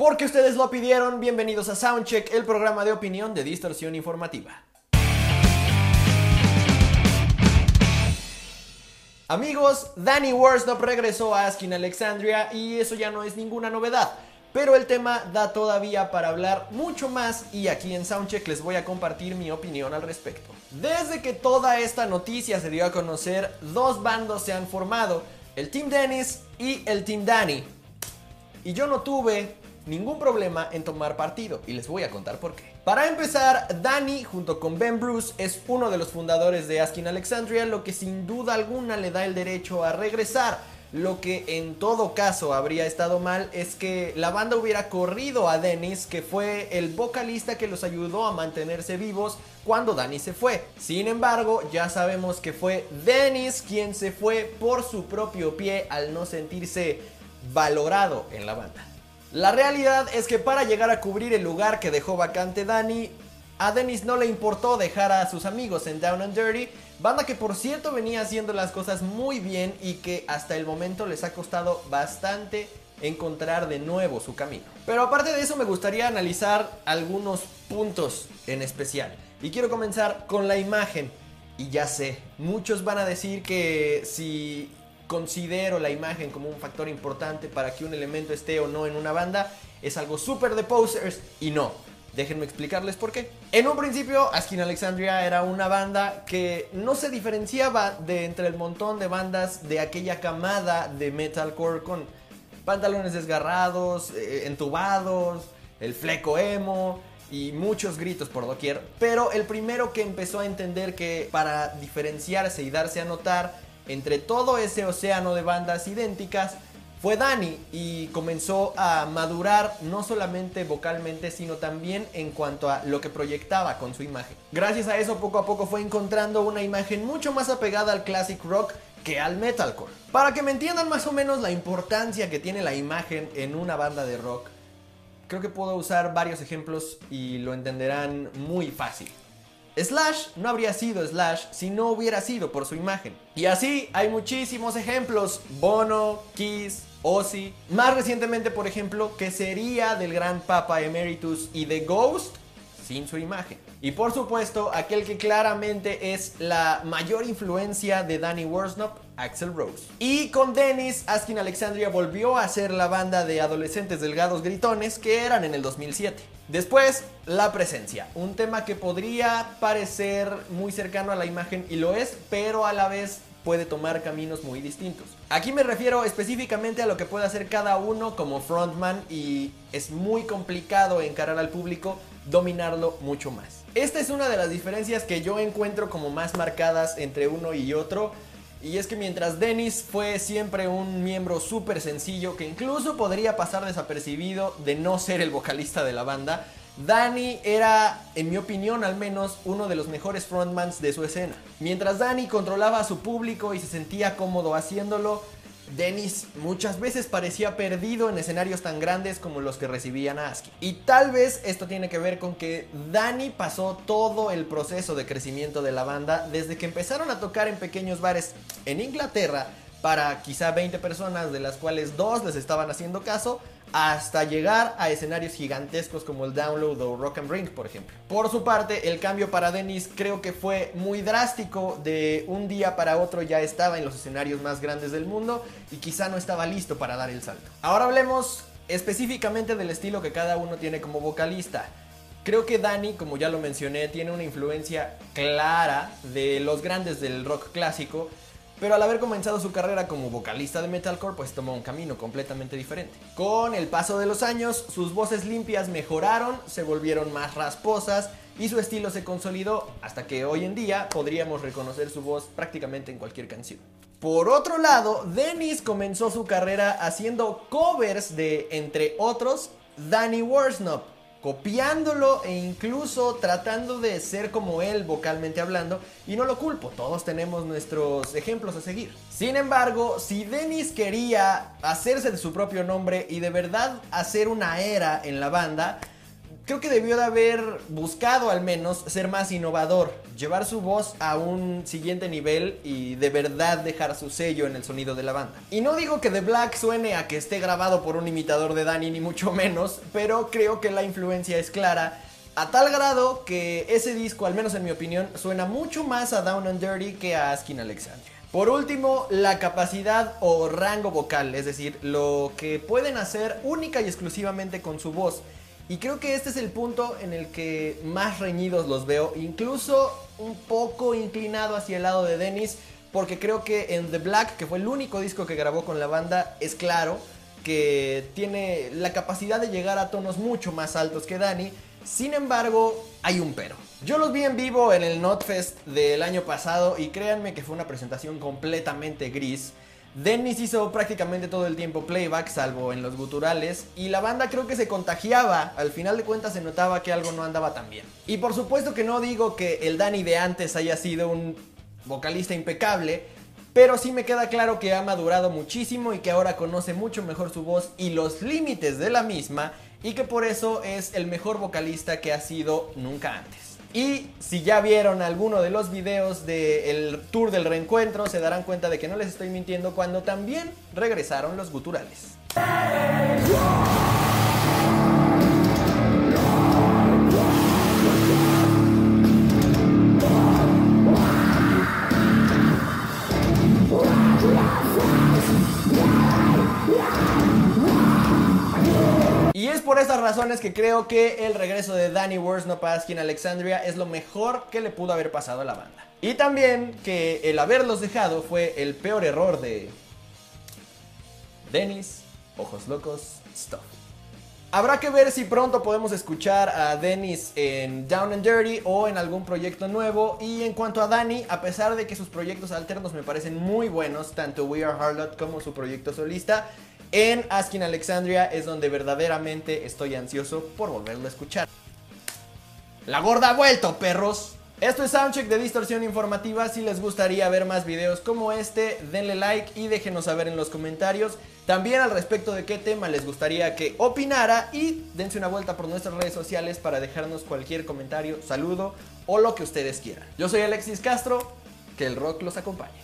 Porque ustedes lo pidieron, bienvenidos a Soundcheck, el programa de opinión de distorsión informativa. Amigos, Danny Worsnop regresó a Askin Alexandria y eso ya no es ninguna novedad. Pero el tema da todavía para hablar mucho más y aquí en Soundcheck les voy a compartir mi opinión al respecto. Desde que toda esta noticia se dio a conocer, dos bandos se han formado, el Team Dennis y el Team Danny. Y yo no tuve ningún problema en tomar partido y les voy a contar por qué. Para empezar, Danny junto con Ben Bruce es uno de los fundadores de Askin Alexandria, lo que sin duda alguna le da el derecho a regresar. Lo que en todo caso habría estado mal es que la banda hubiera corrido a Dennis, que fue el vocalista que los ayudó a mantenerse vivos cuando Danny se fue. Sin embargo, ya sabemos que fue Dennis quien se fue por su propio pie al no sentirse valorado en la banda. La realidad es que para llegar a cubrir el lugar que dejó vacante Danny, a Dennis no le importó dejar a sus amigos en Down and Dirty, banda que por cierto venía haciendo las cosas muy bien y que hasta el momento les ha costado bastante encontrar de nuevo su camino. Pero aparte de eso me gustaría analizar algunos puntos en especial. Y quiero comenzar con la imagen. Y ya sé, muchos van a decir que si considero la imagen como un factor importante para que un elemento esté o no en una banda, es algo súper de posers y no. Déjenme explicarles por qué. En un principio, Askin Alexandria era una banda que no se diferenciaba de entre el montón de bandas de aquella camada de metalcore con pantalones desgarrados, eh, entubados, el fleco emo y muchos gritos por doquier. Pero el primero que empezó a entender que para diferenciarse y darse a notar entre todo ese océano de bandas idénticas fue Dani y comenzó a madurar no solamente vocalmente sino también en cuanto a lo que proyectaba con su imagen. Gracias a eso poco a poco fue encontrando una imagen mucho más apegada al classic rock que al metalcore. Para que me entiendan más o menos la importancia que tiene la imagen en una banda de rock, creo que puedo usar varios ejemplos y lo entenderán muy fácil. Slash no habría sido Slash si no hubiera sido por su imagen. Y así hay muchísimos ejemplos. Bono, Kiss, Ozzy. Más recientemente, por ejemplo, que sería del gran Papa Emeritus y de Ghost sin su imagen. Y por supuesto, aquel que claramente es la mayor influencia de Danny Worsnop, Axel Rose. Y con Dennis, Askin Alexandria volvió a ser la banda de adolescentes delgados gritones que eran en el 2007. Después, la presencia, un tema que podría parecer muy cercano a la imagen y lo es, pero a la vez puede tomar caminos muy distintos. Aquí me refiero específicamente a lo que puede hacer cada uno como frontman y es muy complicado encarar al público dominarlo mucho más. Esta es una de las diferencias que yo encuentro como más marcadas entre uno y otro. Y es que mientras Dennis fue siempre un miembro súper sencillo que incluso podría pasar desapercibido de no ser el vocalista de la banda, Danny era, en mi opinión al menos, uno de los mejores frontmans de su escena. Mientras Danny controlaba a su público y se sentía cómodo haciéndolo, Dennis muchas veces parecía perdido en escenarios tan grandes como los que recibían a Aski. Y tal vez esto tiene que ver con que Danny pasó todo el proceso de crecimiento de la banda desde que empezaron a tocar en pequeños bares en Inglaterra para quizá 20 personas, de las cuales dos les estaban haciendo caso, hasta llegar a escenarios gigantescos como el Download o Rock and Ring, por ejemplo. Por su parte, el cambio para Dennis creo que fue muy drástico, de un día para otro ya estaba en los escenarios más grandes del mundo y quizá no estaba listo para dar el salto. Ahora hablemos específicamente del estilo que cada uno tiene como vocalista. Creo que Danny, como ya lo mencioné, tiene una influencia clara de los grandes del rock clásico, pero al haber comenzado su carrera como vocalista de metalcore, pues tomó un camino completamente diferente. Con el paso de los años, sus voces limpias mejoraron, se volvieron más rasposas y su estilo se consolidó hasta que hoy en día podríamos reconocer su voz prácticamente en cualquier canción. Por otro lado, Dennis comenzó su carrera haciendo covers de, entre otros, Danny Worsnop, copiándolo e incluso tratando de ser como él vocalmente hablando y no lo culpo, todos tenemos nuestros ejemplos a seguir. Sin embargo, si Dennis quería hacerse de su propio nombre y de verdad hacer una era en la banda, creo que debió de haber buscado al menos ser más innovador, llevar su voz a un siguiente nivel y de verdad dejar su sello en el sonido de la banda. Y no digo que The Black suene a que esté grabado por un imitador de Danny, ni mucho menos, pero creo que la influencia es clara. A tal grado que ese disco, al menos en mi opinión, suena mucho más a Down and Dirty que a Askin Alexandria. Por último, la capacidad o rango vocal, es decir, lo que pueden hacer única y exclusivamente con su voz. Y creo que este es el punto en el que más reñidos los veo, incluso un poco inclinado hacia el lado de Dennis, porque creo que en The Black, que fue el único disco que grabó con la banda, es claro que tiene la capacidad de llegar a tonos mucho más altos que Danny. Sin embargo, hay un pero. Yo los vi en vivo en el Notfest del año pasado y créanme que fue una presentación completamente gris. Dennis hizo prácticamente todo el tiempo playback, salvo en los guturales, y la banda creo que se contagiaba. Al final de cuentas se notaba que algo no andaba tan bien. Y por supuesto que no digo que el Danny de antes haya sido un vocalista impecable, pero sí me queda claro que ha madurado muchísimo y que ahora conoce mucho mejor su voz y los límites de la misma, y que por eso es el mejor vocalista que ha sido nunca antes. Y si ya vieron alguno de los videos del tour del reencuentro, se darán cuenta de que no les estoy mintiendo cuando también regresaron los guturales. Por estas razones que creo que el regreso de Danny Worsnopasky en Alexandria es lo mejor que le pudo haber pasado a la banda. Y también que el haberlos dejado fue el peor error de Dennis, Ojos Locos, Stuff. Habrá que ver si pronto podemos escuchar a Dennis en Down and Dirty o en algún proyecto nuevo. Y en cuanto a Danny, a pesar de que sus proyectos alternos me parecen muy buenos, tanto We Are Harlot como su proyecto solista, en Asking Alexandria es donde verdaderamente estoy ansioso por volverlo a escuchar. La gorda ha vuelto, perros. Esto es Soundcheck de Distorsión Informativa. Si les gustaría ver más videos como este, denle like y déjenos saber en los comentarios también al respecto de qué tema les gustaría que opinara y dense una vuelta por nuestras redes sociales para dejarnos cualquier comentario, saludo o lo que ustedes quieran. Yo soy Alexis Castro, que el rock los acompañe.